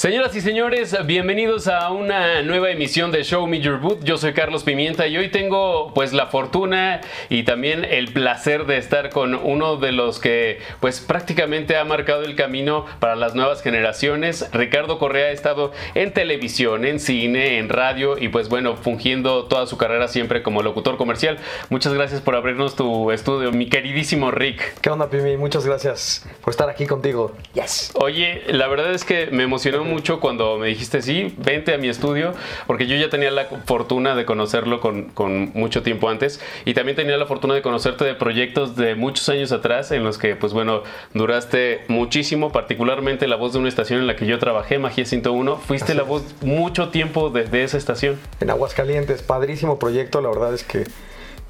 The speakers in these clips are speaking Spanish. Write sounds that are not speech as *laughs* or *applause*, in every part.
Señoras y señores, bienvenidos a una nueva emisión de Show Me Your Boot. Yo soy Carlos Pimienta y hoy tengo pues la fortuna y también el placer de estar con uno de los que pues prácticamente ha marcado el camino para las nuevas generaciones. Ricardo Correa ha estado en televisión, en cine, en radio y pues bueno, fungiendo toda su carrera siempre como locutor comercial. Muchas gracias por abrirnos tu estudio, mi queridísimo Rick. ¿Qué onda, Pimi? Muchas gracias por estar aquí contigo. Yes. Oye, la verdad es que me emocionó mucho cuando me dijiste, sí, vente a mi estudio, porque yo ya tenía la fortuna de conocerlo con, con, mucho tiempo antes y también tenía la fortuna de conocerte de proyectos de muchos años atrás en los que, pues bueno, duraste muchísimo, particularmente la voz de una estación en la que yo trabajé, Magia 101. Fuiste la voz mucho tiempo de, de esa estación. En Aguascalientes, padrísimo proyecto, la verdad es que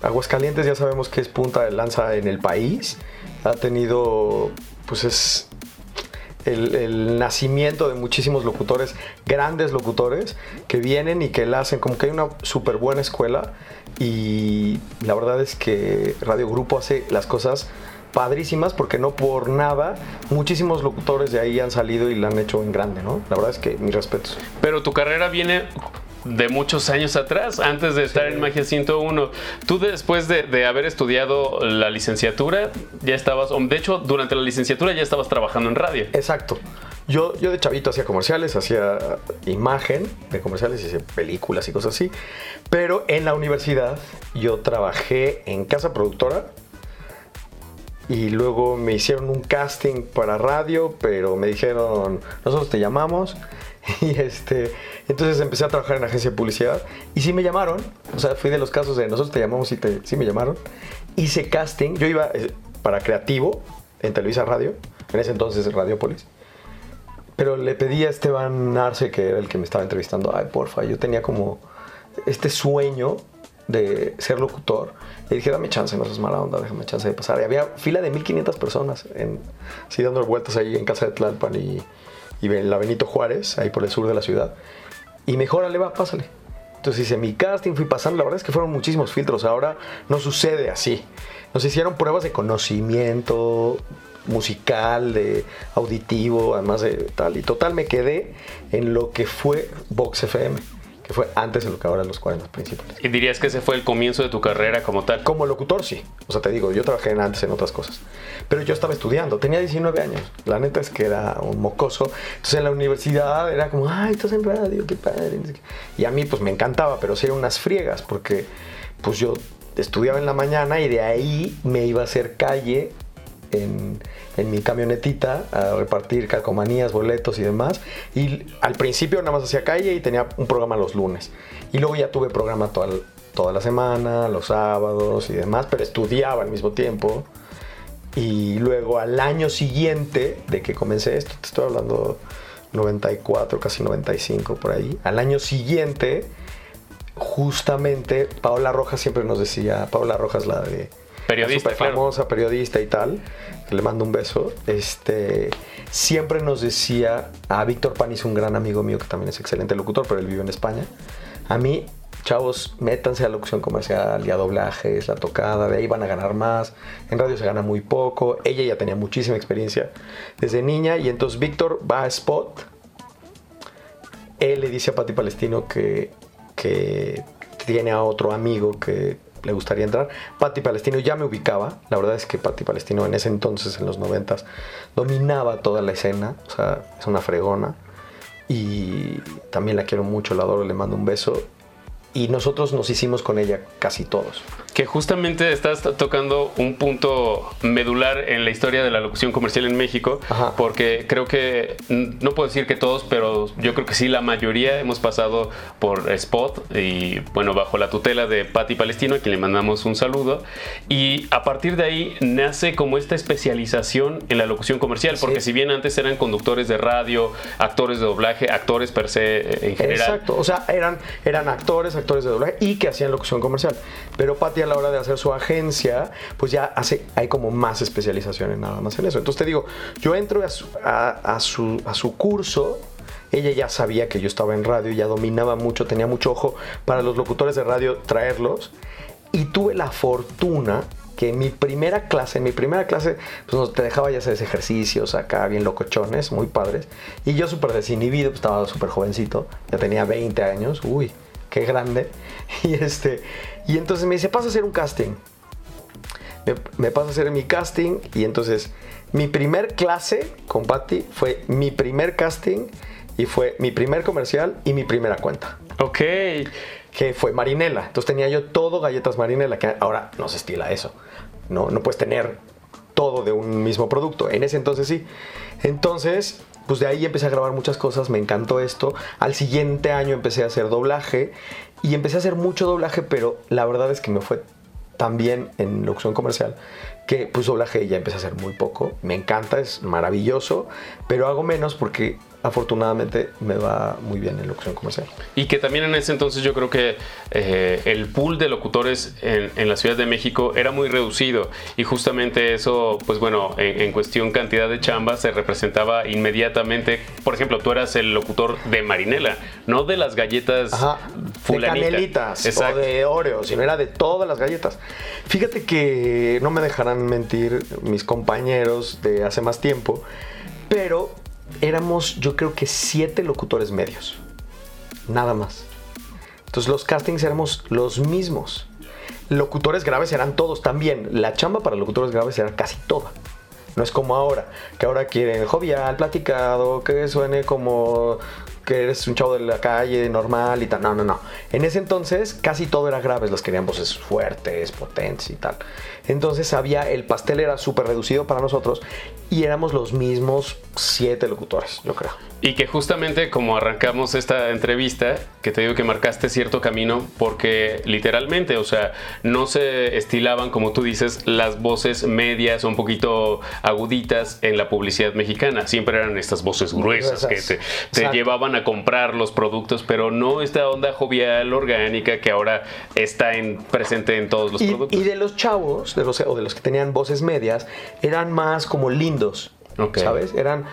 Aguascalientes ya sabemos que es punta de lanza en el país. Ha tenido, pues es el, nacimiento de muchísimos locutores, grandes locutores, que vienen y que la hacen como que hay una súper buena escuela y la verdad es que Radio Grupo hace las cosas padrísimas porque no por nada muchísimos locutores de ahí han salido y la han hecho en grande, ¿no? La verdad es que mis respetos. Pero tu carrera viene de muchos años atrás, antes de estar en Magia 101. Tú después de, haber estudiado la licenciatura, ya estabas, de hecho, durante la licenciatura ya estabas trabajando en radio. Exacto. Yo, yo de chavito hacía comerciales, hacía imagen de comerciales, hacía películas y cosas así. Pero en la universidad yo trabajé en casa productora y luego me hicieron un casting para radio, pero me dijeron, nosotros te llamamos *laughs* Y este, entonces empecé a trabajar en agencia de publicidad y sí me llamaron, o sea, fui de los casos de nosotros te llamamos y te, sí me llamaron. Hice casting, yo iba eh, para creativo en Televisa Radio, en ese entonces Radiopolis. Pero le pedí a Esteban Arce, que era el que me estaba entrevistando, ay, porfa, yo tenía como este sueño de ser locutor. Le dije, dame chance, no seas mala onda, déjame chance de pasar. Y había fila de 1500 personas, en, sí, dando vueltas ahí en casa de Tlalpan y y la Benito Juárez, ahí por el sur de la ciudad. Y mejor, le va, pásale. Entonces hice mi casting, fui pasando, la verdad es que fueron muchísimos filtros, ahora no sucede así. Nos hicieron pruebas de conocimiento musical, de auditivo, además de tal. Y total me quedé en lo que fue Vox FM fue antes de lo que ahora los 40 principales. ¿Y dirías que ese fue el comienzo de tu carrera como tal? Como locutor, sí. O sea, te digo, yo trabajé antes en otras cosas. Pero yo estaba estudiando, tenía 19 años. La neta es que era un mocoso. Entonces en la universidad era como, ay, estás en radio, qué padre. Y a mí pues me encantaba, pero sí eran unas friegas porque pues yo estudiaba en la mañana y de ahí me iba a hacer calle en, mi camionetita a repartir calcomanías, boletos y demás. Y al principio nada más hacía calle y tenía un programa los lunes. Y luego ya tuve programa toda, toda la semana, los sábados y demás, pero estudiaba al mismo tiempo. Y luego al año siguiente de que comencé esto, te estoy hablando 94, casi 95 por ahí, al año siguiente, justamente Paola Rojas siempre nos decía, Paola Rojas la de periodista, famosa periodista y tal, que le mando un beso, este, siempre nos decía, a Víctor Panis, un gran amigo mío que también es excelente locutor, pero él vive en España, a mí, chavos, métanse a la locución comercial y a doblajes, la tocada, de ahí van a ganar más, en radio se gana muy poco, ella ya tenía muchísima experiencia desde niña y entonces Víctor va a Spot, él le dice a Pati Palestino que, que tiene a otro amigo que le gustaría entrar. Patti Palestino ya me ubicaba, la verdad es que Patti Palestino en ese entonces, en los noventas, dominaba toda la escena, o sea, es una fregona. Y también la quiero mucho, la adoro, le mando un beso. Y nosotros nos hicimos con ella casi todos que justamente estás tocando un punto medular en la historia de la locución comercial en México, porque creo que, no puedo decir que todos, pero yo creo que sí, la mayoría hemos pasado por Spot y bueno, bajo la tutela de Patti Palestino, a quien le mandamos un saludo, y a partir de ahí nace como esta especialización en la locución comercial, porque si bien antes eran conductores de radio, actores de doblaje, actores per se eh, en general. Exacto, o sea, eran, eran actores, actores de doblaje y que hacían locución comercial, pero Patti la hora de hacer su agencia, pues ya hace, hay como más especialización en nada más en eso. Entonces te digo, yo entro a su, a, su, a su curso ella ya sabía que yo estaba en radio, ya dominaba mucho, tenía mucho ojo para los locutores de radio traerlos. Y tuve la fortuna que en mi primera clase, en mi primera clase, pues nos te dejaba ya hacer ejercicios acá, bien locochones, muy padres. Y yo súper desinhibido, pues estaba súper jovencito, ya tenía 20 años, uy, qué grande. *laughs* Y, este, y entonces me dice, pasa a hacer un casting. Me, me pasa a hacer mi casting y entonces mi primer clase con Patty fue mi primer casting y fue mi primer comercial y mi primera cuenta. Ok. Que fue Marinela. Entonces tenía yo todo galletas Marinela, que ahora no se estila eso. No, no puedes tener todo de un mismo producto. En ese entonces sí. Entonces, pues de ahí empecé a grabar muchas cosas, me encantó esto. Al siguiente año empecé a hacer doblaje y empecé a hacer mucho doblaje, pero la verdad es que me fue tan bien en locución comercial que pues doblaje ya empecé a hacer muy poco. Me encanta, es maravilloso, pero hago menos porque afortunadamente me va muy bien en locución comercial. Y que también en ese entonces yo creo que eh, el pool de locutores en, la Ciudad de México era muy reducido y justamente eso, pues bueno, en, cuestión cantidad de chambas se representaba inmediatamente. Por ejemplo, tú eras el locutor de Marinela, no de las galletas Ajá, de canelitas o de Oreo, sino era de todas las galletas. Fíjate que no me dejarán mentir mis compañeros de hace más tiempo, pero éramos yo creo que siete locutores medios. Nada más. Entonces los castings éramos los mismos. Locutores graves eran todos también. La chamba para locutores graves era casi toda. No es como ahora, que ahora quieren jovial, platicado, que suene como que eres un chavo de la calle normal y tal. No, no, no. En ese entonces casi todo era graves, los querían voces fuertes, potentes y tal. Entonces había, el pastel era súper reducido para nosotros y éramos los mismos siete locutores, yo creo. Y que justamente como arrancamos esta entrevista, que te digo que marcaste cierto camino, porque literalmente, o sea, no se estilaban, como tú dices, las voces medias o un poquito aguditas en la publicidad mexicana. Siempre eran estas voces gruesas, que te, llevaban a comprar los productos, pero no esta onda jovial, orgánica, que ahora está en, presente en todos los productos. Y de los chavos, de los, o de los que tenían voces medias, eran más como lindos ¿Sabes? Eran,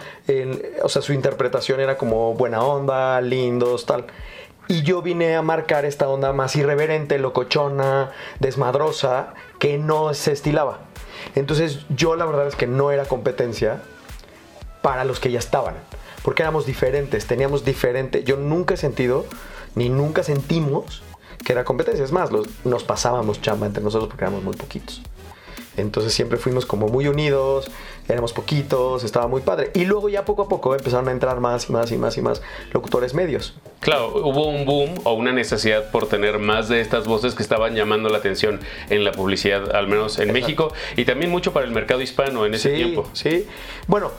o sea, su interpretación era como buena onda, lindos, tal. Y yo vine a marcar esta onda más irreverente, locochona, desmadrosa, que no se estilaba. Entonces yo la verdad es que no era competencia para los que ya estaban, porque éramos diferentes, teníamos diferente. Yo nunca he sentido, ni nunca sentimos que era competencia. Es más, nos pasábamos chamba entre nosotros porque éramos muy poquitos. Entonces siempre fuimos como muy unidos, éramos poquitos, estaba muy padre. Y luego ya poco a poco empezaron a entrar más y más y más y más locutores medios. Claro, hubo un boom o una necesidad por tener más de estas voces que estaban llamando la atención en la publicidad, al menos en México, y también mucho para el mercado hispano en ese tiempo. Sí, bueno,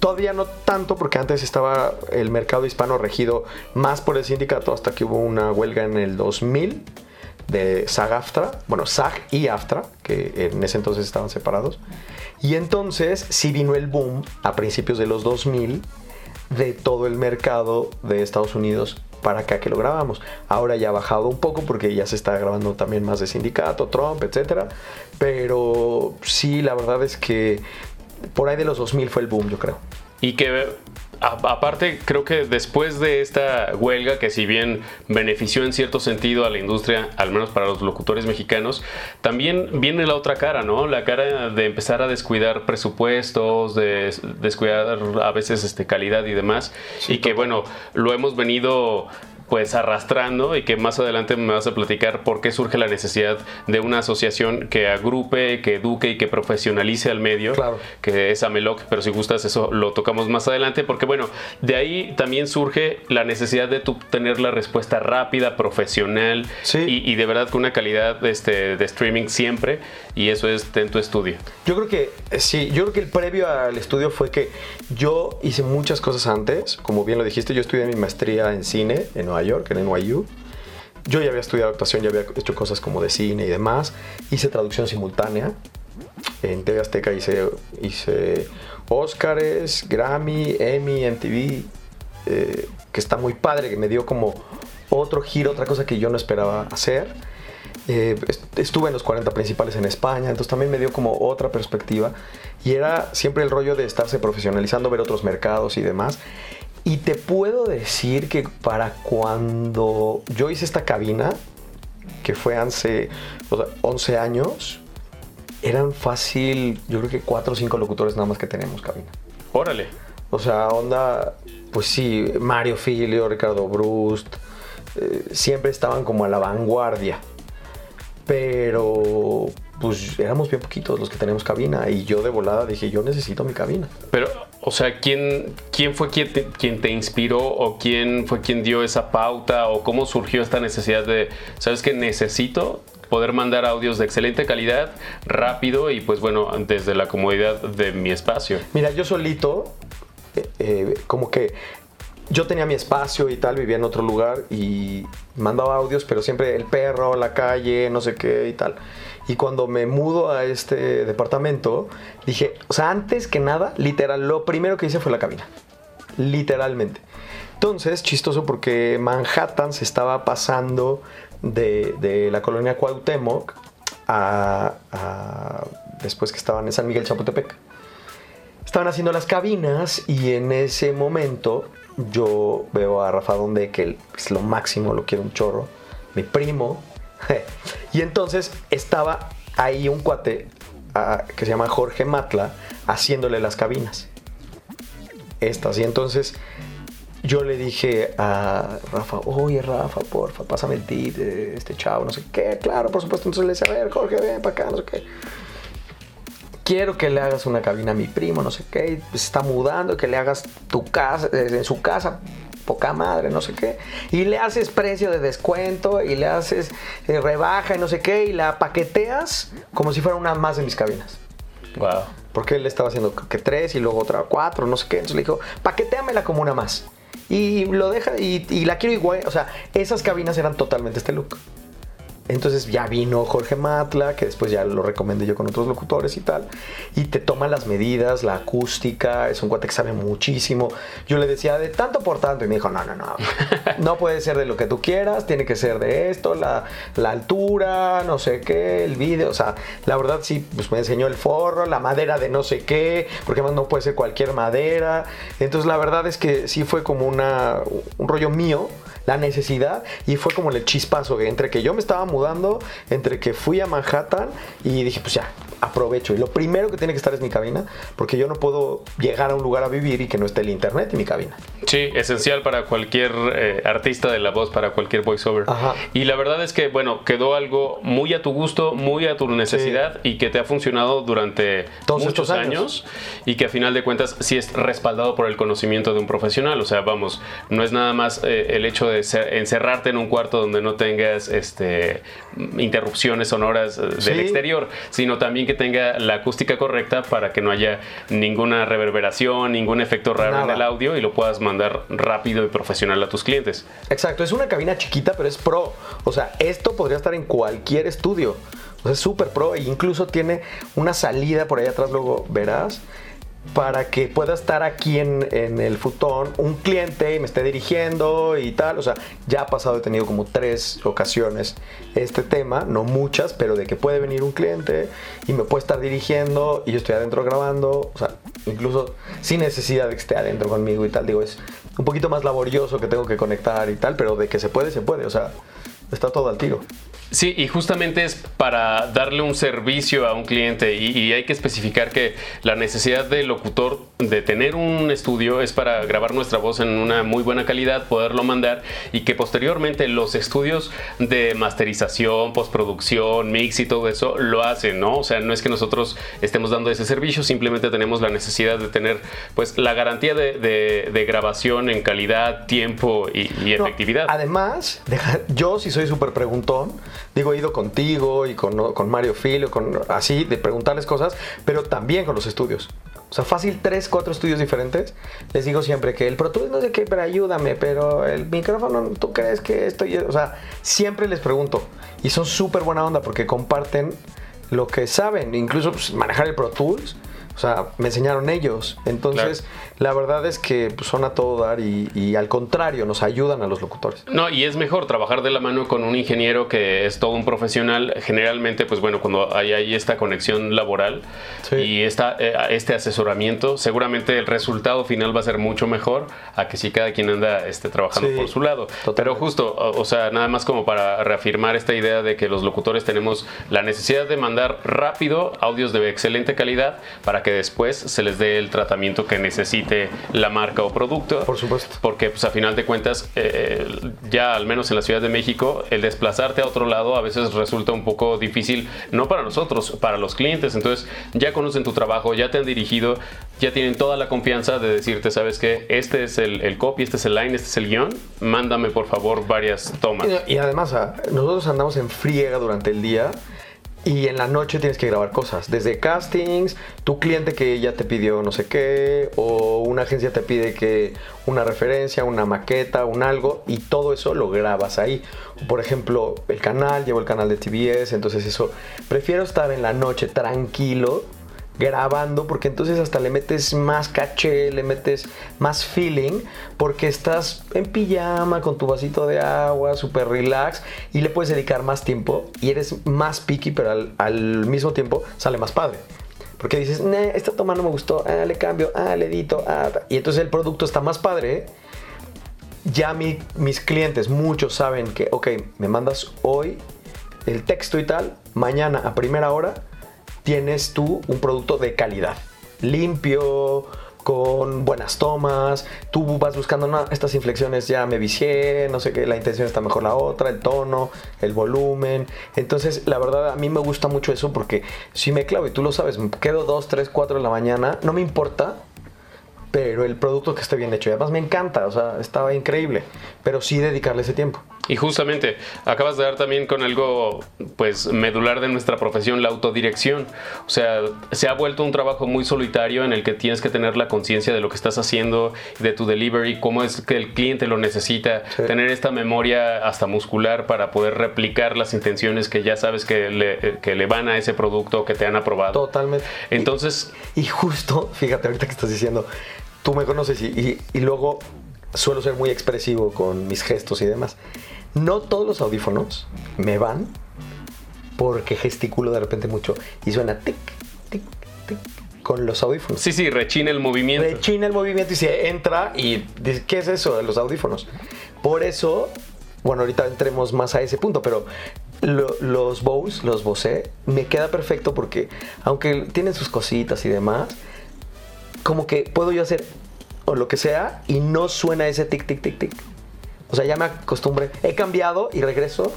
Todavía no tanto porque antes estaba el mercado hispano regido más por el sindicato hasta que hubo una huelga en el 2000 de SAG-AFTRA, bueno, SAG y AFTRA, que en ese entonces estaban separados. Y entonces sí vino el boom a principios de los 2000 de todo el mercado de Estados Unidos para acá que lo grabamos. Ahora ya ha bajado un poco porque ya se está grabando también más de sindicato, Trump, etc. Pero sí, la verdad es que por ahí de los 2000 fue el boom, yo creo. Y que aparte, creo que después de esta huelga, que si bien benefició en cierto sentido a la industria, al menos para los locutores mexicanos, también viene la otra cara, ¿no? La cara de empezar a descuidar presupuestos, de descuidar a veces este, calidad y demás. y que, bueno, lo hemos venido pues arrastrando y que más adelante me vas a platicar por qué surge la necesidad de una asociación que agrupe, que eduque y que profesionalice al medio, claro. que es Ameloc, pero si gustas eso lo tocamos más adelante, porque bueno, de ahí también surge la necesidad de tener la respuesta rápida, profesional y, de verdad con una calidad este, de streaming siempre, y eso es en tu estudio. Yo creo que sí, yo creo que el previo al estudio fue que yo hice muchas cosas antes, como bien lo dijiste, yo estudié mi maestría en cine en Nueva York, en NYU. Yo ya había estudiado actuación, ya había hecho cosas como de cine y demás. Hice traducción simultánea. En TV Azteca hice, hice Oscars, Grammy, Emmy, MTV, eh, que está muy padre, que me dio como otro giro, otra cosa que yo no esperaba hacer. Eh, estuve en los 40 principales en España, entonces también me dio como otra perspectiva. Y era siempre el rollo de estarse profesionalizando, ver otros mercados y demás. Y te puedo decir que para cuando yo hice esta cabina, que fue hace 11 años, eran fácil, yo creo que cuatro o cinco locutores nada más que tenemos cabina. Órale. O sea, onda, pues sí, Mario Filio, Ricardo Brust, eh, siempre estaban como a la vanguardia. Pero pues éramos bien poquitos los que tenemos cabina y yo de volada dije, yo necesito mi cabina. Pero, o sea, ¿quién, quién fue quien te, quien te inspiró o quién fue quien dio esa pauta o cómo surgió esta necesidad de, sabes que necesito poder mandar audios de excelente calidad, rápido y pues bueno, desde la comodidad de mi espacio? Mira, yo solito, eh, eh, como que yo tenía mi espacio y tal, vivía en otro lugar y mandaba audios, pero siempre el perro, la calle, no sé qué y tal. Y cuando me mudo a este departamento, dije, o sea, antes que nada, literal, lo primero que hice fue la cabina. Literalmente. Entonces, chistoso porque Manhattan se estaba pasando de, la colonia Cuauhtémoc a, a, después que estaban en San Miguel Chapultepec. Estaban haciendo las cabinas y en ese momento yo veo a Rafa Donde, que es lo máximo, lo quiero un chorro, mi primo. *laughs* y entonces estaba ahí un cuate ah, que se llama Jorge Matla haciéndole las cabinas. Estas. Y entonces yo le dije a Rafa, oye Rafa, porfa, pásame el tip de este chavo, no sé qué. Claro, por supuesto. Entonces le decía, a ver, Jorge, ven para acá, no sé qué quiero que le hagas una cabina a mi primo, no sé qué, se está mudando, que le hagas tu casa, eh, en su casa, poca madre, no sé qué, y le haces precio de descuento y le haces eh, rebaja y no sé qué, y la paqueteas como si fuera una más de mis cabinas. Wow. Porque él estaba haciendo que tres y luego otra cuatro, no sé qué. Entonces le dijo, paqueteamela como una más. Y lo deja y, y la quiero igual. O sea, esas cabinas eran totalmente este look. Entonces ya vino Jorge Matla, que después ya lo recomendé yo con otros locutores y tal, y te toma las medidas, la acústica, es un cuate que sabe muchísimo. Yo le decía de tanto por tanto y me dijo, no, no, no, *laughs* no puede ser de lo que tú quieras, tiene que ser de esto, la, la altura, no sé qué, el vídeo, o sea, la verdad sí, pues me enseñó el forro, la madera de no sé qué, porque además no puede ser cualquier madera. Entonces la verdad es que sí fue como una, un rollo mío la necesidad y fue como el chispazo entre que yo me estaba mudando, entre que fui a Manhattan y dije, pues ya, aprovecho. Y lo primero que tiene que estar es mi cabina, porque yo no puedo llegar a un lugar a vivir y que no esté el internet y mi cabina. Sí, esencial para cualquier eh, artista de la voz, para cualquier voiceover. Y la verdad es que, bueno, quedó algo muy a tu gusto, muy a tu necesidad y que te ha funcionado durante Todos muchos años. y que a final de cuentas sí es respaldado por el conocimiento de un profesional. O sea, vamos, no es nada más eh, el hecho de encerrarte en un cuarto donde no tengas este, interrupciones sonoras eh, del exterior, sino también que tenga la acústica correcta para que no haya ninguna reverberación, ningún efecto raro en el audio y lo puedas mandar rápido y profesional a tus clientes. Exacto, es una cabina chiquita, pero es pro. O sea, esto podría estar en cualquier estudio. O sea, es súper pro e incluso tiene una salida por ahí atrás, luego verás para que pueda estar aquí en, el futón un cliente y me esté dirigiendo y tal. O sea, ya ha pasado, he tenido como tres ocasiones este tema, no muchas, pero de que puede venir un cliente y me puede estar dirigiendo y yo estoy adentro grabando. O sea, incluso sin necesidad de que esté adentro conmigo y tal. Digo, es un poquito más laborioso que tengo que conectar y tal, pero de que se puede, se puede. O sea, está todo al tiro. Sí, y justamente es para darle un servicio a un cliente y, hay que especificar que la necesidad del locutor de tener un estudio es para grabar nuestra voz en una muy buena calidad, poderlo mandar y que posteriormente los estudios de masterización, postproducción, mix y todo eso lo hacen, ¿no? O sea, no es que nosotros estemos dando ese servicio, simplemente tenemos la necesidad de tener pues la garantía de, grabación en calidad, tiempo y, efectividad. además, yo si soy súper preguntón, Digo, he ido contigo y con, Mario Filio, con, así, de preguntarles cosas, pero también con los estudios. O sea, fácil, tres, cuatro estudios diferentes. Les digo siempre que el Pro Tools no sé qué, pero ayúdame, pero el micrófono, ¿tú crees que estoy...? O sea, siempre les pregunto. Y son súper buena onda porque comparten lo que saben. Incluso pues, manejar el Pro Tools. O sea, me enseñaron ellos. Entonces, la verdad es que pues, son a todo dar y, al contrario, nos ayudan a los locutores. No, y es mejor trabajar de la mano con un ingeniero que es todo un profesional. Generalmente, pues bueno, cuando hay, ahí esta conexión laboral y esta, eh, este asesoramiento, seguramente el resultado final va a ser mucho mejor a que si cada quien anda este, trabajando por su lado. Pero justo, o, sea, nada más como para reafirmar esta idea de que los locutores tenemos la necesidad de mandar rápido audios de excelente calidad para que después se les dé el tratamiento que necesite la marca o producto. Por supuesto. Porque pues a final de cuentas, eh, ya al menos en la Ciudad de México, el desplazarte a otro lado a veces resulta un poco difícil, no para nosotros, para los clientes. Entonces ya conocen tu trabajo, ya te han dirigido, ya tienen toda la confianza de decirte, sabes que este es el, el, copy, este es el line, este es el guion, mándame por favor varias tomas. Y, y además, nosotros andamos en friega durante el día y en la noche tienes que grabar cosas, desde castings, tu cliente que ya te pidió no sé qué, o una agencia te pide que una referencia, una maqueta, un algo, y todo eso lo grabas ahí. Por ejemplo, el canal, llevo el canal de TBS, entonces eso, prefiero estar en la noche tranquilo grabando, porque entonces hasta le metes más caché, le metes más feeling, porque estás en pijama con tu vasito de agua, súper relax, y le puedes dedicar más tiempo y eres más picky, pero al, mismo tiempo sale más padre. Porque dices, esta toma no me gustó, ah, le cambio, ah, le edito, ah, y entonces el producto está más padre. Ya mis clientes, muchos saben que, ok, me mandas hoy el texto y tal, mañana a primera hora tienes tú un producto de calidad, limpio, con buenas tomas, tú vas buscando estas inflexiones ya me vicié, no sé qué, la intención está mejor la otra, el tono, el volumen. Entonces, la verdad, a mí me gusta mucho eso porque si me clavo y tú lo sabes, me quedo 2, 3, 4 de la mañana, no me importa, pero el producto que esté bien hecho. Y además me encanta, o sea, estaba increíble, pero sí dedicarle ese tiempo. Y justamente, acabas de dar también con algo pues medular de nuestra profesión, la autodirección. O sea, se ha vuelto un trabajo muy solitario en el que tienes que tener la conciencia de lo que estás haciendo, de tu delivery, cómo es que el cliente lo necesita, tener esta memoria hasta muscular para poder replicar las intenciones que ya sabes que le, que le van a ese producto que te han aprobado. Totalmente. Entonces... Y, justo, fíjate ahorita que estás diciendo, tú me conoces y, y luego suelo ser muy expresivo con mis gestos y demás. No todos los audífonos me van porque gesticulo de repente mucho y suena tic, tic, tic con los audífonos. Sí, sí, rechina el movimiento. Rechina el movimiento y se entra y dice, ¿qué es eso de los audífonos? Por eso, bueno, ahorita entremos más a ese punto, pero los Bose, los Bose, me queda perfecto porque aunque tienen sus cositas y demás, como que puedo yo hacer o lo que sea y no suena ese tic, tic, tic, tic. O sea, ya me acostumbré. He cambiado y regreso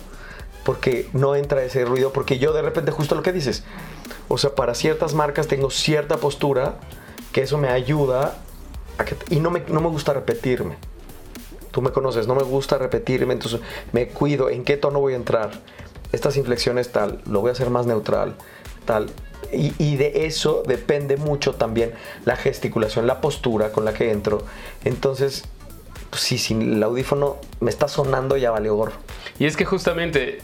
porque no entra ese ruido, porque yo de repente justo lo que dices, o sea, para ciertas marcas tengo cierta postura que eso me ayuda y no me, no me gusta repetirme. Tú me conoces, no me gusta repetirme, entonces me cuido en qué tono voy a entrar. Estas inflexiones tal, lo voy a hacer más neutral, tal. Y, de eso depende mucho también la gesticulación, la postura con la que entro. Entonces, pues sí, sin el audífono me está sonando ya vale gorro. Y es que justamente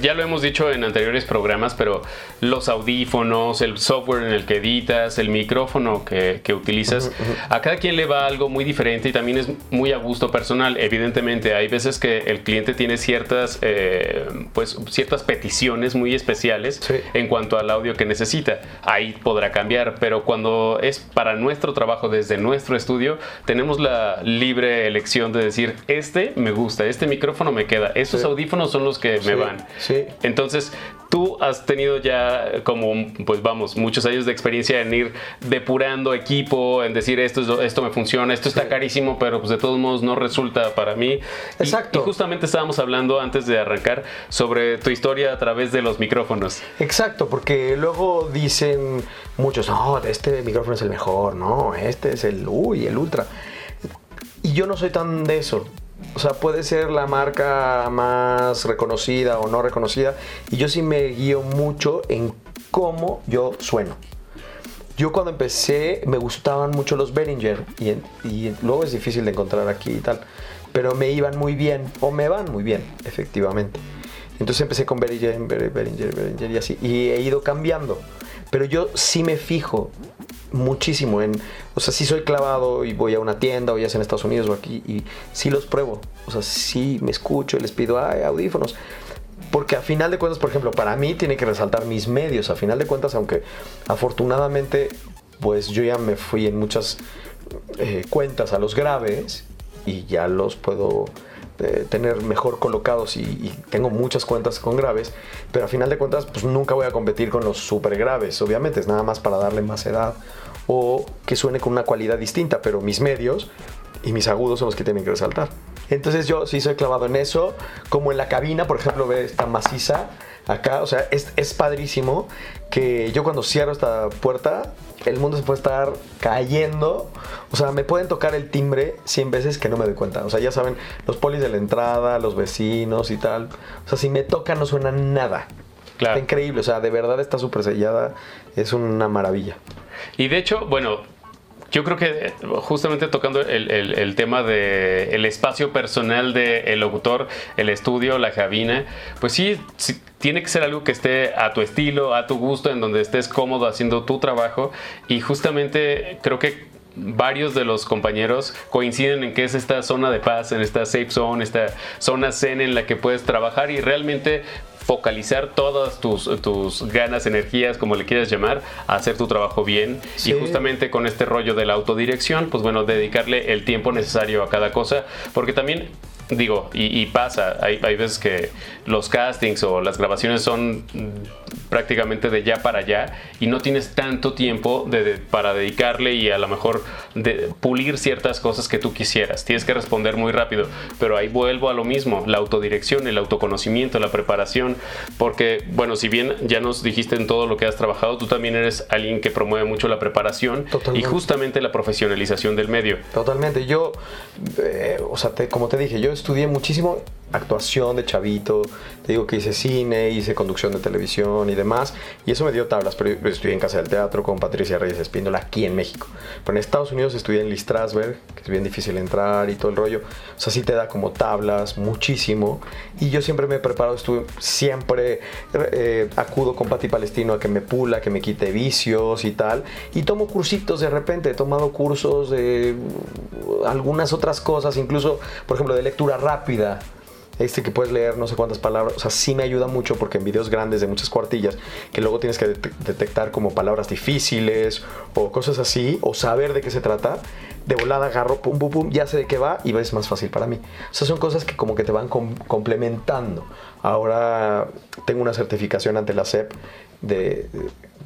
ya lo hemos dicho en anteriores programas, pero los audífonos, el software en el que editas, el micrófono que, utilizas, a cada quien le va algo muy diferente y también es muy a gusto personal. Evidentemente, hay veces que el cliente tiene ciertas, eh, pues, ciertas peticiones muy especiales en cuanto al audio que necesita. Ahí podrá cambiar, pero cuando es para nuestro trabajo desde nuestro estudio, tenemos la libre elección de decir, este me gusta, este micrófono me queda, estos audífonos son los que me van. Sí. Entonces, tú has tenido ya como, pues vamos, muchos años de experiencia en ir depurando equipo, en decir esto, esto me funciona, esto está carísimo, pero pues de todos modos no resulta para mí. Exacto. Y, justamente estábamos hablando antes de arrancar sobre tu historia a través de los micrófonos. Exacto, porque luego dicen muchos, no, este micrófono es el mejor, no, este es el, uy, el ultra. Y yo no soy tan de eso. O sea, puede ser la marca más reconocida o no reconocida. Y yo sí me guío mucho en cómo yo sueno. Yo cuando empecé me gustaban mucho los Behringer y, luego es difícil de encontrar aquí y tal. Pero me iban muy bien o me van muy bien, efectivamente. Entonces empecé con Behringer, Behringer, Behringer y así. Y he ido cambiando. Pero yo sí me fijo muchísimo en, o sea, sí soy clavado y voy a una tienda o ya sea en Estados Unidos o aquí y sí los pruebo, o sea, sí me escucho y les pido, ay, audífonos. Porque a final de cuentas, por ejemplo, para mí tiene que resaltar mis medios. A final de cuentas, aunque afortunadamente, pues yo ya me fui en muchas eh, cuentas a los graves y ya los puedo eh, tener mejor colocados y, tengo muchas cuentas con graves, pero a final de cuentas pues nunca voy a competir con los super graves, obviamente es nada más para darle más edad o que suene con una cualidad distinta, pero mis medios y mis agudos son los que tienen que resaltar. Entonces yo sí soy clavado en eso, como en la cabina, por ejemplo, ve esta maciza acá, o sea, es, es padrísimo que yo cuando cierro esta puerta, el mundo se puede estar cayendo, o sea, me pueden tocar el timbre 100 veces que no me doy cuenta, o sea, ya saben, los polis de la entrada, los vecinos y tal, o sea, si me toca no suena nada. Está increíble, o sea, de verdad está súper sellada, es una maravilla. Y de hecho, bueno, yo creo que justamente tocando el, tema del el espacio personal del locutor, el estudio, la cabina, pues sí, tiene que ser algo que esté a tu estilo, a tu gusto, en donde estés cómodo haciendo tu trabajo. Y justamente creo que varios de los compañeros coinciden en que es esta zona de paz, en esta safe zone, esta zona zen en la que puedes trabajar y realmente focalizar todas tus, tus ganas, energías, como le quieras llamar, a hacer tu trabajo bien. Y justamente con este rollo de la autodirección, pues bueno, dedicarle el tiempo necesario a cada cosa, porque también digo, y, pasa, hay, hay, veces que los castings o las grabaciones son prácticamente de ya para allá y no tienes tanto tiempo de, para dedicarle y a lo mejor de pulir ciertas cosas que tú quisieras. Tienes que responder muy rápido, pero ahí vuelvo a lo mismo, la autodirección, el autoconocimiento, la preparación, porque bueno, si bien ya nos dijiste en todo lo que has trabajado, tú también eres alguien que promueve mucho la preparación y justamente la profesionalización del medio. Totalmente, yo, eh, o sea, como te dije, yo estudié muchísimo actuación de chavito, te digo que hice cine, hice conducción de televisión y demás, y eso me dio tablas, pero yo estudié en Casa del Teatro con Patricia Reyes Espíndola aquí en México. Pero en Estados Unidos estudié en Lee Strasberg, que es bien difícil entrar y todo el rollo, o sea, sí te da como tablas, muchísimo, y yo siempre me he preparado, estuve, siempre eh, acudo con Pati Palestino a que me pula, que me quite vicios y tal, y tomo cursitos de repente, he tomado cursos de algunas otras cosas, incluso, por ejemplo, de lectura rápida, este que puedes leer no sé cuántas palabras, o sea, sí me ayuda mucho porque en videos grandes de muchas cuartillas, que luego tienes que detectar como palabras difíciles o cosas así, o saber de qué se trata, de volada agarro, pum, pum, pum, ya sé de qué va y es más fácil para mí. O sea, son cosas que como que te van complementando. Ahora tengo una certificación ante la SEP de,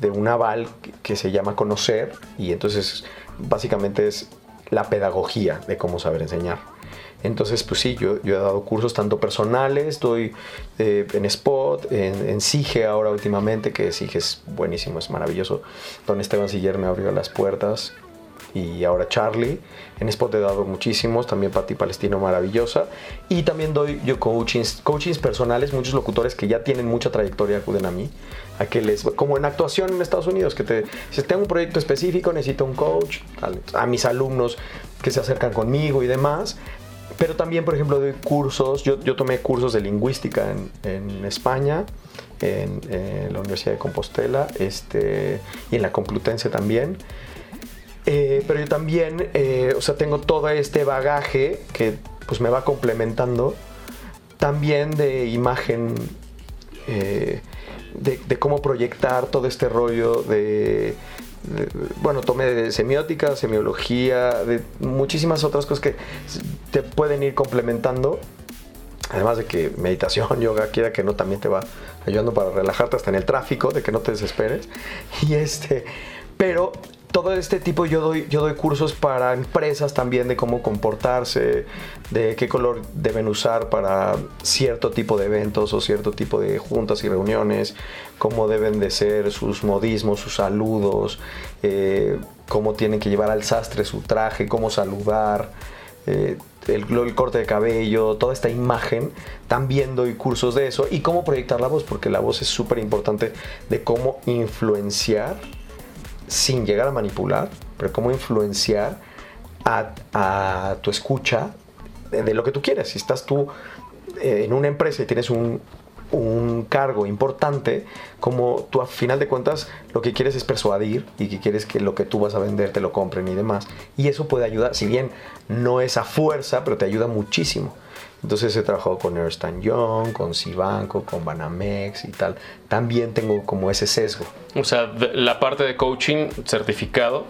de un aval que se llama Conocer y entonces básicamente es la pedagogía de cómo saber enseñar. Entonces, pues sí, yo, yo he dado cursos tanto personales, estoy eh, en Spot, en, en Sige ahora últimamente, que Sige es buenísimo, es maravilloso. Don Esteban Siller me abrió las puertas y ahora Charlie. En Spot he dado muchísimos, también Pati Palestino maravillosa. Y también doy yo coachings, coachings personales, muchos locutores que ya tienen mucha trayectoria acuden a mí. A que les, como en actuación en Estados Unidos, que te, si tengo un proyecto específico, necesito un coach, a mis alumnos que se acercan conmigo y demás, pero también, por ejemplo, doy cursos. Yo, yo tomé cursos de lingüística en, en España, en, la Universidad de Compostela este, y en la Complutense también. Eh, pero yo también, eh, o sea, tengo todo este bagaje que pues me va complementando también de imagen, eh, de, de, cómo proyectar todo este rollo de bueno, tomé de semiótica, semiología, de muchísimas otras cosas que te pueden ir complementando. Además de que meditación, *laughs* yoga, quiera que no, también te va ayudando para relajarte hasta en el tráfico, de que no te desesperes. *laughs* Y este, pero todo este tipo yo doy, yo doy cursos para empresas también de cómo comportarse, de qué color deben usar para cierto tipo de eventos o cierto tipo de juntas y reuniones, cómo deben de ser sus modismos, sus saludos, eh, cómo tienen que llevar al sastre su traje, cómo saludar. Eh, el, el, corte de cabello, toda esta imagen, también doy cursos de eso y cómo proyectar la voz, porque la voz es súper importante de cómo influenciar sin llegar a manipular, pero cómo influenciar a, tu escucha de, lo que tú quieres. Si estás tú eh, en una empresa y tienes un, un cargo importante, como tú a final de cuentas lo que quieres es persuadir y que quieres que lo que tú vas a vender te lo compren y demás. Y eso puede ayudar, si bien no es a fuerza, pero te ayuda muchísimo. Entonces he trabajado con Ernst Young, con Cibanco, con Banamex y tal. También tengo como ese sesgo. O sea, la parte de coaching certificado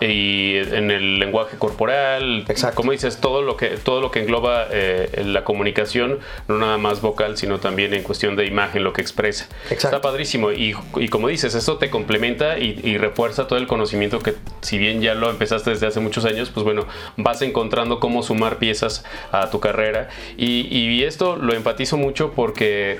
y en el lenguaje corporal, Exacto. como dices, todo lo que, todo lo que engloba eh, la comunicación, no nada más vocal, sino también en cuestión de imagen, lo que expresa. Está padrísimo. Y, como dices, eso te complementa y, refuerza todo el conocimiento que, si bien ya lo empezaste desde hace muchos años, pues bueno, vas encontrando cómo sumar piezas a tu carrera. Y, y esto lo empatizo mucho porque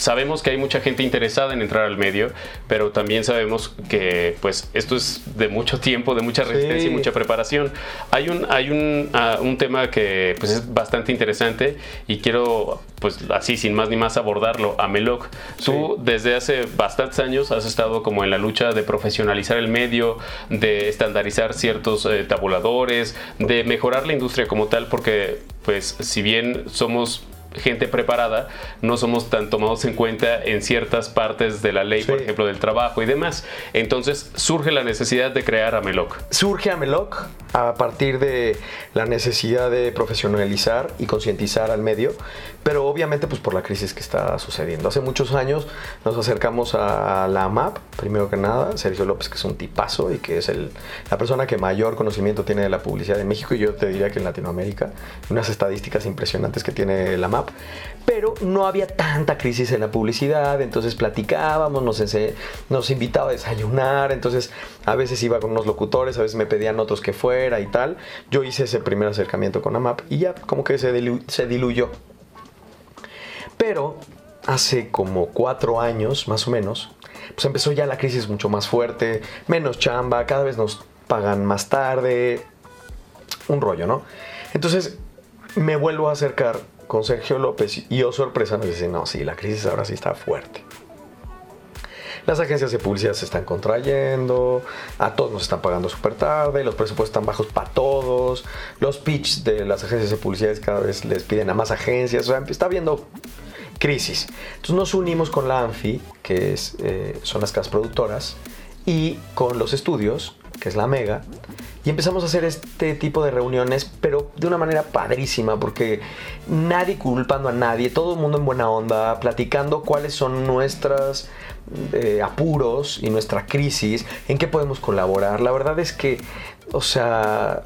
sabemos que hay mucha gente interesada en entrar al medio, pero también sabemos que pues esto es de mucho tiempo, de mucha resistencia y mucha preparación. Hay un, hay un, ah, un, tema que pues es bastante interesante y quiero pues así sin más ni más abordarlo. a Meloc. tú desde hace bastantes años has estado como en la lucha de profesionalizar el medio, de estandarizar ciertos eh, tabuladores, de mejorar la industria como tal, porque pues si bien somos gente preparada, no somos tan tomados en cuenta en ciertas partes de la ley, por ejemplo, del trabajo y demás. Entonces surge la necesidad de crear Ameloc. Surge Ameloc a partir de la necesidad de profesionalizar y concientizar al medio, pero obviamente pues por la crisis que está sucediendo. Hace muchos años nos acercamos a la MAP, primero que nada, Sergio López, que es un tipazo y que es el, la persona que mayor conocimiento tiene de la publicidad en México y yo te diría que en Latinoamérica, unas estadísticas impresionantes que tiene la MAP, pero no había tanta crisis en la publicidad, entonces platicábamos, nos, nos invitaba a desayunar, entonces a veces iba con unos locutores, a veces me pedían otros que fuera y tal. Yo hice ese primer acercamiento con AMAP y ya como que se, se diluyó. Pero hace como cuatro años más o menos, pues empezó ya la crisis mucho más fuerte, menos chamba, cada vez nos pagan más tarde, un rollo, ¿no? Entonces me vuelvo a acercar con Sergio López y yo sorpresa nos dice, no, sí, la crisis ahora sí está fuerte. Las agencias de publicidad se están contrayendo, a todos nos están pagando súper tarde, los presupuestos están bajos para todos, los pitch de las agencias de publicidad cada vez les piden a más agencias, o sea, está habiendo crisis. Entonces nos unimos con la ANFI, que es, eh, son las casas productoras, y con los estudios, que es la Mega, y empezamos a hacer este tipo de reuniones, pero de una manera padrísima, porque nadie culpando a nadie, todo el mundo en buena onda, platicando cuáles son nuestros eh, apuros y nuestra crisis, en qué podemos colaborar. La verdad es que, o sea,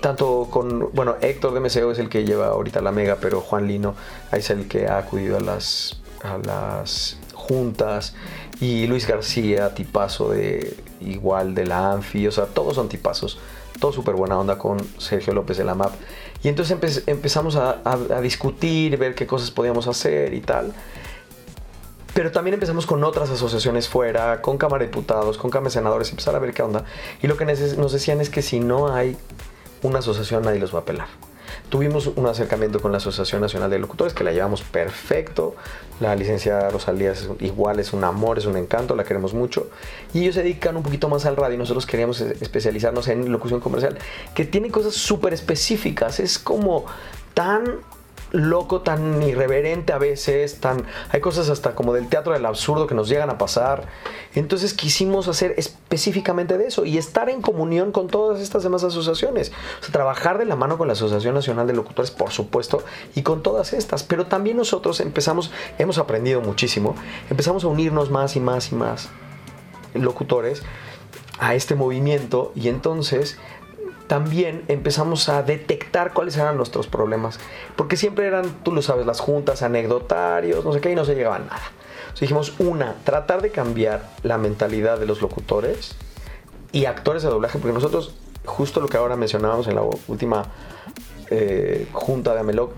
tanto con, bueno, Héctor de MCO es el que lleva ahorita la mega, pero Juan Lino es el que ha acudido a las, a las juntas y Luis García, tipazo de igual de la ANFI, o sea, todos son tipazos, todo súper buena onda con Sergio López de la MAP. Y entonces empezamos a, discutir, ver qué cosas podíamos hacer y tal. Pero también empezamos con otras asociaciones fuera, con Cámara de Diputados, con Cámara de Senadores, empezar a ver qué onda. Y lo que nos decían es que si no hay una asociación, nadie los va a apelar. Tuvimos un acercamiento con la Asociación Nacional de Locutores que la llevamos perfecto. La licenciada Rosalía es igual, es un amor, es un encanto, la queremos mucho. Y ellos se dedican un poquito más al radio y nosotros queríamos especializarnos en locución comercial, que tiene cosas súper específicas. Es como tan loco, tan irreverente a veces, tan hay cosas hasta como del teatro del absurdo que nos llegan a pasar. Entonces quisimos hacer específicamente de eso y estar en comunión con todas estas demás asociaciones. O sea, trabajar de la mano con la Asociación Nacional de Locutores, por supuesto, y con todas estas. Pero también nosotros empezamos, hemos aprendido muchísimo, empezamos a unirnos más y más y más locutores a este movimiento y entonces también empezamos a detectar cuáles eran nuestros problemas. Porque siempre eran, tú lo sabes, las juntas, anecdotarios, no sé qué, y no se llegaba a nada. Entonces dijimos, una, tratar de cambiar la mentalidad de los locutores y actores de doblaje, porque nosotros, justo lo que ahora mencionábamos en la última eh, junta de Ameloc,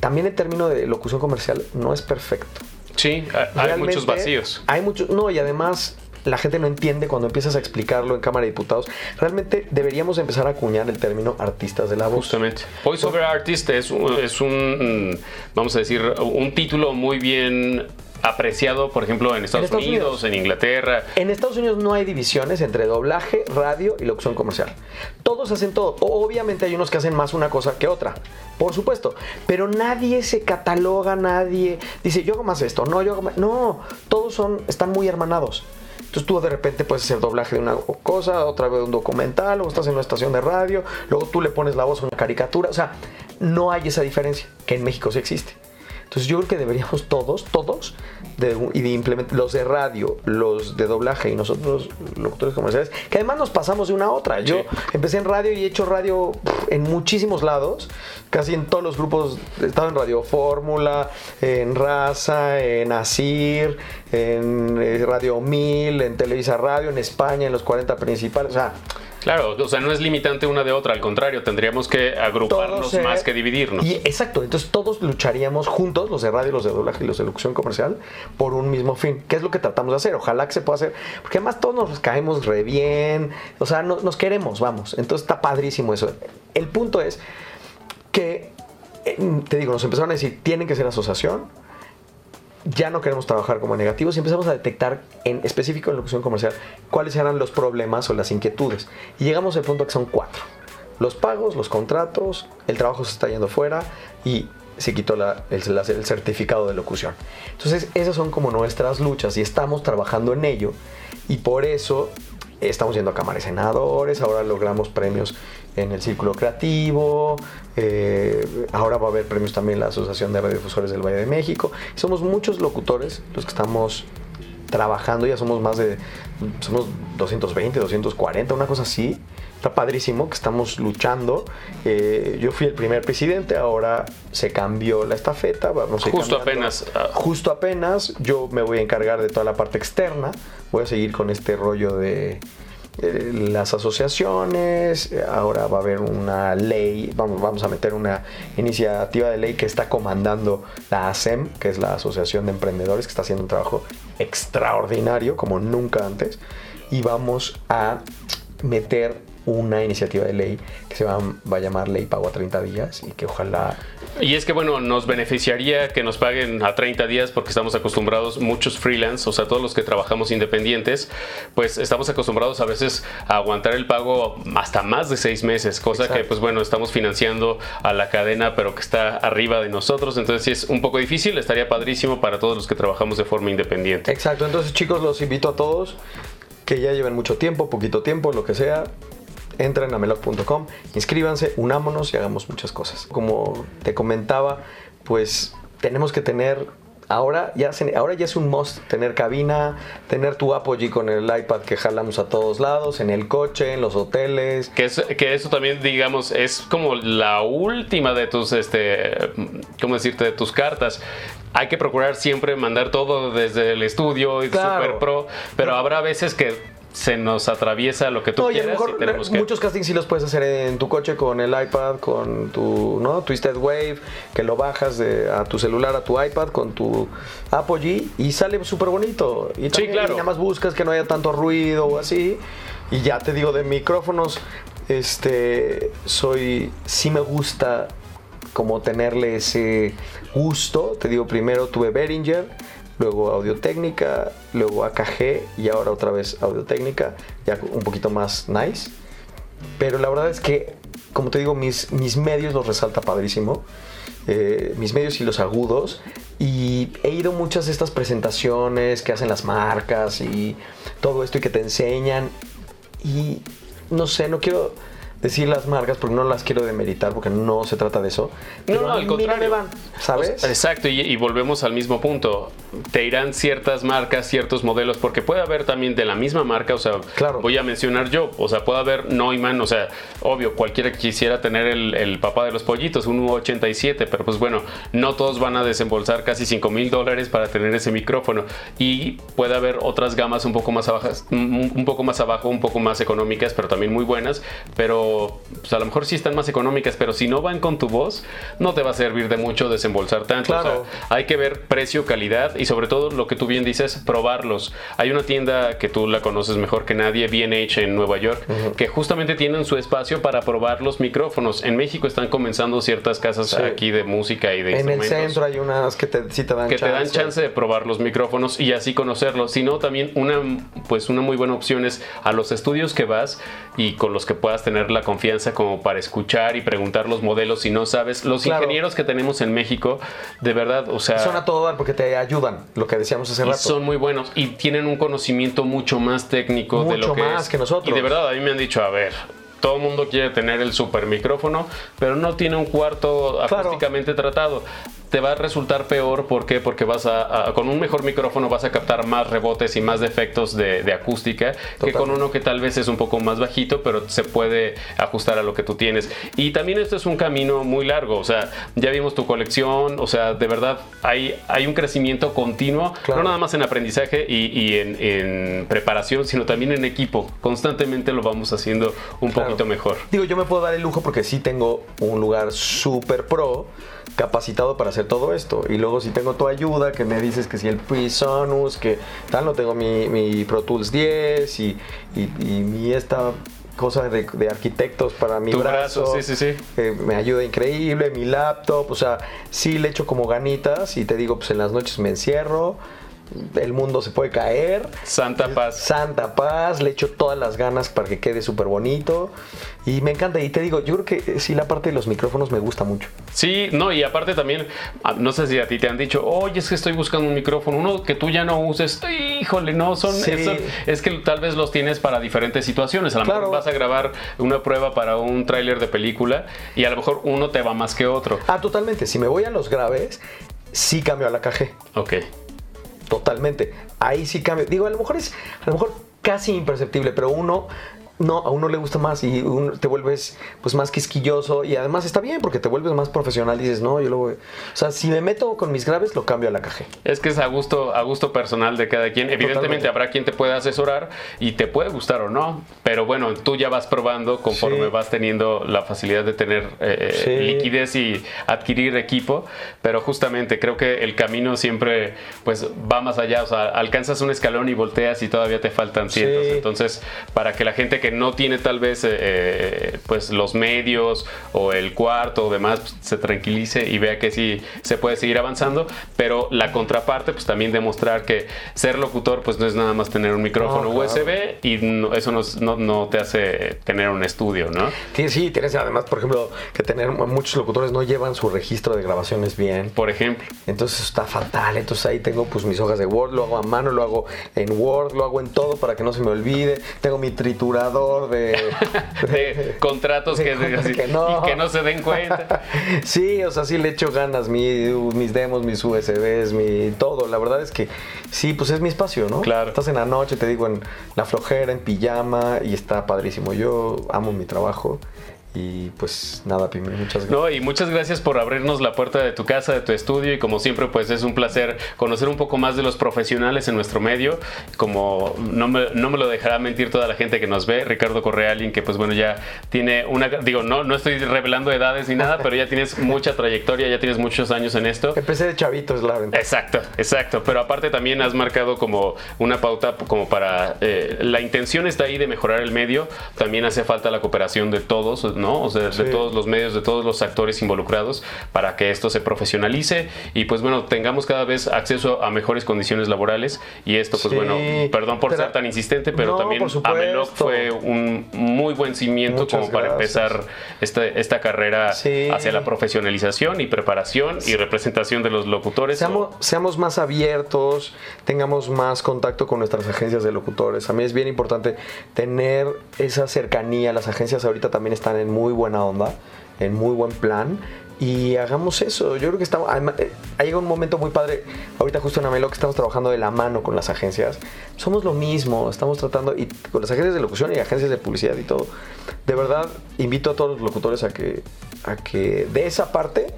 también el término de locución comercial no es perfecto. Sí, hay muchos vacíos. Hay muchos, no, y además la gente no entiende cuando empiezas a explicarlo en Cámara de Diputados. Realmente deberíamos empezar a acuñar el término artistas de la voz. Justamente. Voice over artist es un, es un, vamos a decir, un título muy bien apreciado, por ejemplo, en Estados, Unidos, en Inglaterra. En Estados Unidos no hay divisiones entre doblaje, radio y locución comercial. Todos hacen todo. Obviamente hay unos que hacen más una cosa que otra, por supuesto. Pero nadie se cataloga, nadie dice yo hago más esto, no, yo hago más. No, todos son, están muy hermanados. Entonces tú de repente puedes hacer doblaje de una cosa, otra vez un documental, o estás en una estación de radio, luego tú le pones la voz a una caricatura. O sea, no hay esa diferencia, que en México sí existe. Entonces yo creo que deberíamos todos, todos, de, y de implementar los de radio, los de doblaje y nosotros, los locutores comerciales, que además nos pasamos de una a otra. Yo empecé en radio y he hecho radio en muchísimos lados, casi en todos los grupos, he estado en Radio Fórmula, en Raza, en Asir, en eh, Radio 1000, en Televisa Radio, en España, en los 40 principales, o sea Claro, o sea, no es limitante una de otra, al contrario, tendríamos que agruparnos más que dividirnos. Y, exacto, entonces todos lucharíamos juntos, los de radio, los de doblaje y los de locución comercial, por un mismo fin. ¿Qué es lo que tratamos de hacer? Ojalá que se pueda hacer, porque además todos nos caemos re bien, o sea, nos queremos, vamos. Entonces está padrísimo eso. El punto es que, eh, te digo, nos empezaron a decir, tienen que ser asociación, ya no queremos trabajar como negativos y empezamos a detectar en específico en locución comercial cuáles eran los problemas o las inquietudes. Y llegamos al punto que son cuatro. Los pagos, los contratos, el trabajo se está yendo fuera y se quitó el, certificado de locución. Entonces esas son como nuestras luchas y estamos trabajando en ello y por eso estamos yendo a cámaras senadores, ahora logramos premios en el Círculo Creativo, eh, ahora va a haber premios también la Asociación de Radiodifusores del Valle de México. somos muchos locutores los que estamos trabajando, ya somos más de, somos 220, 240, una cosa así. Está padrísimo que estamos luchando. Eh, yo fui el primer presidente, ahora se cambió la estafeta. Vamos a Justo apenas. Ah. Justo apenas. Yo me voy a encargar de toda la parte externa. Voy a seguir con este rollo de, eh, las asociaciones, ahora va a haber una ley, vamos, vamos a meter una iniciativa de ley que está comandando la ASEM, que es la Asociación de Emprendedores, que está haciendo un trabajo extraordinario como nunca antes, y vamos a meter una iniciativa de ley que se va, va, a llamar Ley Pago a 30 días y que ojalá... Y es que bueno, nos beneficiaría que nos paguen a 30 días porque estamos acostumbrados, muchos freelance, o sea, todos los que trabajamos independientes, pues estamos acostumbrados a veces a aguantar el pago hasta más de seis meses, cosa que pues bueno, estamos financiando a la cadena pero que está arriba de nosotros, entonces si es un poco difícil, estaría padrísimo para todos los que trabajamos de forma independiente. Exacto, entonces chicos los invito a todos que ya lleven mucho tiempo, poquito tiempo, lo que sea, entren a melog.com, inscríbanse, unámonos y hagamos muchas cosas. Como te comentaba, pues tenemos que tener ahora ya, ahora ya es un must tener cabina, tener tu Apogee con el iPad que jalamos a todos lados, en el coche, en los hoteles. Que, que eso también, digamos, es como la última de tus, este, ¿cómo decirte?, de tus cartas. Hay que procurar siempre mandar todo desde el estudio y Super Pro, pero habrá veces que se nos atraviesa lo que tú quieras. y tenemos que... Muchos castings sí los puedes hacer en tu coche con el iPad, con tu ¿no? Twisted Wave, que lo bajas de, a tu celular, a tu iPad, con tu Apogee y sale súper bonito. Y sí, claro. nada más buscas que no haya tanto ruido o así. Y ya te digo, de micrófonos, este, soy, sí me gusta como tenerle ese gusto. Te digo, primero tuve Behringer luego Audio Técnica, luego AKG y ahora otra vez Audio Técnica, ya un poquito más nice. Pero la verdad es que, como te digo, mis, mis medios los resalta padrísimo. Eh, mis medios y los agudos. Y he ido muchas de estas presentaciones que hacen las marcas y todo esto y que te enseñan. Y no sé, no quiero decir las marcas porque no las quiero demeritar porque no se trata de eso. no, no, al contrario. van, ¿sabes? exacto, y, volvemos al mismo punto. Te irán ciertas marcas, ciertos modelos, porque puede haber también de la misma marca, o sea, claro. voy a mencionar yo, o sea, puede haber Neumann, o sea, obvio, cualquiera que quisiera tener el, papá de los pollitos, un U87, pero pues bueno, no todos van a desembolsar casi 5 mil dólares para tener ese micrófono. Y puede haber otras gamas un poco más abajo, un poco más abajo, un poco más económicas, pero también muy buenas, pero pero pues, a lo mejor sí están más económicas, pero si no van con tu voz, no te va a servir de mucho desembolsar tanto. Claro. hay que ver precio, calidad y sobre todo lo que tú bien dices, probarlos. Hay una tienda que tú la conoces mejor que nadie, hecha en Nueva York, que justamente tienen su espacio para probar los micrófonos. En México están comenzando ciertas casas aquí de música y de En el centro hay unas que te, sí te dan que chance. te dan chance de probar los micrófonos y así conocerlos. Sino también una, pues una muy buena opción es a los estudios que vas y con los que puedas tener la confianza como para escuchar y preguntar los modelos si no sabes. Los Claro. ingenieros que tenemos en México, de verdad, o sea... Son a todo dar porque te ayudan, lo que decíamos hace y rato. son muy buenos y tienen un conocimiento mucho más técnico de Mucho lo que más es. que nosotros. Y de verdad, a mí me han dicho, a ver, todo el mundo quiere tener el super micrófono, pero no tiene un cuarto Claro. acústicamente tratado. Te va a resultar peor, ¿por qué? Porque vas a, a- con un mejor micrófono vas a captar más rebotes y más defectos de, de acústica que con uno que tal vez es un poco más bajito, pero se puede ajustar a lo que tú tienes. Y también esto es un camino muy largo, o sea, ya vimos tu colección, o sea, de verdad hay, hay un crecimiento continuo, Claro. no nada más en aprendizaje y, y en, en preparación, sino también en equipo. Constantemente lo vamos haciendo un Claro. Poquito mejor. Digo, yo me puedo dar el lujo porque sí tengo un lugar súper pro capacitado para hacer todo esto. Y luego si tengo tu ayuda, que me dices que si el PreSonus, que tal, no tengo mi, mi Pro Tools 10 y, y, y mi esta cosa de, de arquitectos para mi Tu brazo. brazo, sí, sí, sí. eh, me ayuda increíble, mi laptop, o sea, sí le echo como ganitas y te digo, pues en las noches me encierro, el mundo se puede caer, Santa Paz. Santa Paz, le echo todas las ganas para que quede súper bonito. Y me encanta. Y te digo, yo creo que sí, la parte de los micrófonos me gusta mucho. Sí, no, y aparte también, ah, no sé si a ti te han dicho, oye, es que estoy buscando un micrófono, uno que tú ya no uses, híjole, no, son, Sí. eso- es que tal vez los tienes para diferentes situaciones, a lo Claro. mejor vas a grabar una prueba para un tráiler de película y a lo mejor uno te va más que otro. Ah, totalmente. Si me voy a los graves, sí cambio a la KG. Ok. Totalmente. Ahí sí cambio. Digo, a lo mejor es, a lo mejor casi imperceptible, pero uno no, a uno le gusta más y te vuelves pues más quisquilloso y además está bien porque te vuelves más profesional y dices, no, yo lo voy. O sea, si me meto con mis graves, lo cambio a la KG. Es que es a gusto, a gusto personal de cada quien. Evidentemente Totalmente. habrá quien te pueda asesorar y te puede gustar o no, pero bueno, tú ya vas probando conforme Sí. vas teniendo la facilidad de tener eh, Sí. liquidez y adquirir equipo, pero justamente creo que el camino siempre pues va más allá, o sea, alcanzas un escalón y volteas y todavía te faltan cientos. Sí. Entonces, para que la gente que no tiene tal vez eh, eh, pues los medios o el cuarto o demás pues, se tranquilice y vea que sí se puede seguir avanzando, pero la contraparte pues también demostrar que ser locutor pues no es nada más tener un micrófono No, claro. USB y no- eso no, no- no te hace tener un estudio, ¿no? Sí, sí, tienes además, por ejemplo, que tener muchos locutores no llevan su registro de grabaciones bien. Por ejemplo. Entonces está fatal. Entonces ahí tengo pues mis hojas de Word, lo hago a mano, lo hago en Word, lo hago en todo para que no se me olvide. Tengo mi triturador *laughs* de, de contratos que, de- así- que no. y que no se den cuenta. *laughs* Sí, o sea, sí le echo ganas, mi- mis demos, mis USBs, mi todo. La verdad es que sí, pues es mi espacio, ¿no? Claro. Estás en la noche, te digo, en la flojera, en pijama y está padrísimo. Yo amo mi trabajo y pues nada, Pime, muchas gracias. No, y muchas gracias por abrirnos la puerta de tu casa, de tu estudio y como siempre pues es un placer conocer un poco más de los profesionales en nuestro medio, como no me, no me lo dejará mentir toda la gente que nos ve, Ricardo Correa, alguien que pues bueno ya tiene una, digo, no, no estoy revelando edades ni nada, pero ya tienes *laughs* mucha trayectoria, ya tienes muchos años en esto. Empecé de chavito, es la ventaja. Exacto, exacto. Pero aparte también has marcado como una pauta como para eh, la intención está ahí de mejorar el medio. También hace falta la cooperación de todos, ¿no? O sea, de Sí. todos los medios, de todos los actores involucrados para que esto se profesionalice y pues bueno tengamos cada vez acceso a mejores condiciones laborales. Y esto pues Sí, bueno, perdón por pero- ser tan insistente, pero No, también. Ameloc fue un muy buen cimiento Muchas como para gracias. empezar esta, esta carrera Sí. hacia la profesionalización y preparación y representación de los locutores. Seamos, seamos más abiertos, tengamos más contacto con nuestras agencias de locutores. A mí es bien importante tener esa cercanía. Las agencias ahorita también están en muy buena onda, en muy buen plan. Y hagamos eso. Yo creo que estamos. eh, Ha llegado un momento muy padre. Ahorita, justo en Amelo, que estamos trabajando de la mano con las agencias. Somos lo mismo. Estamos tratando. Y con las agencias de locución y agencias de publicidad y todo. De verdad, invito a todos los locutores a que, a que de esa parte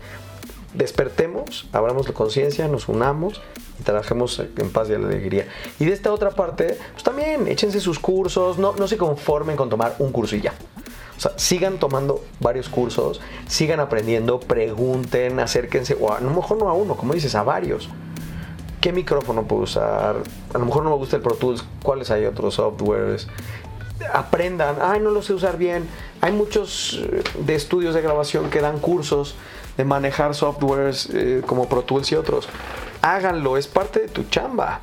despertemos, abramos la conciencia, nos unamos y trabajemos en paz y alegría. Y de esta otra parte, pues también échense sus cursos, no, no se conformen con tomar un curso y ya. O sea, sigan tomando varios cursos, sigan aprendiendo, pregunten, acérquense, o a lo mejor no a uno, como dices, a varios. ¿Qué micrófono puedo usar? A lo mejor no me gusta el Pro Tools, ¿cuáles hay otros softwares? Aprendan, ay, no lo sé usar bien. Hay muchos eh, de estudios de grabación que dan cursos de manejar softwares eh, como Pro Tools y otros. Háganlo, es parte de tu chamba.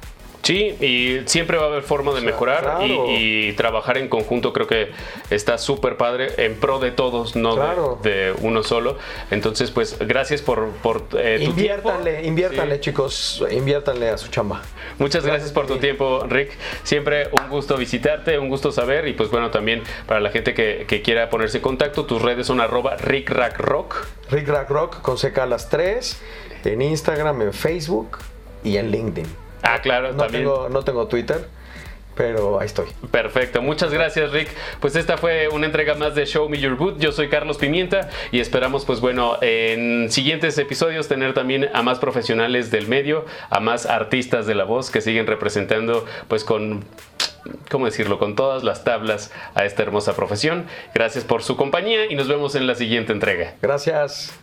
Sí, y siempre va a haber forma de mejorar y, trabajar en conjunto creo que está súper padre en pro de todos, no de, uno solo. Entonces, pues gracias por, por eh, tu inviértanle, Inviértanle, chicos, inviértanle a su chamba. Muchas gracias, por tu tiempo, Rick. Siempre un gusto visitarte, un gusto saber y pues bueno, también para la gente que, quiera ponerse en contacto, tus redes son arroba rickrackrock. Rickrackrock con CK las tres, en Instagram, en Facebook y en LinkedIn. Ah, claro, no Tengo, no tengo Twitter, pero ahí estoy. Perfecto, muchas gracias Rick. Pues esta fue una entrega más de Show Me Your Boot. Yo soy Carlos Pimienta y esperamos pues bueno en siguientes episodios tener también a más profesionales del medio, a más artistas de la voz que siguen representando pues con ¿cómo decirlo? Con todas las tablas a esta hermosa profesión. Gracias por su compañía y nos vemos en la siguiente entrega. Gracias.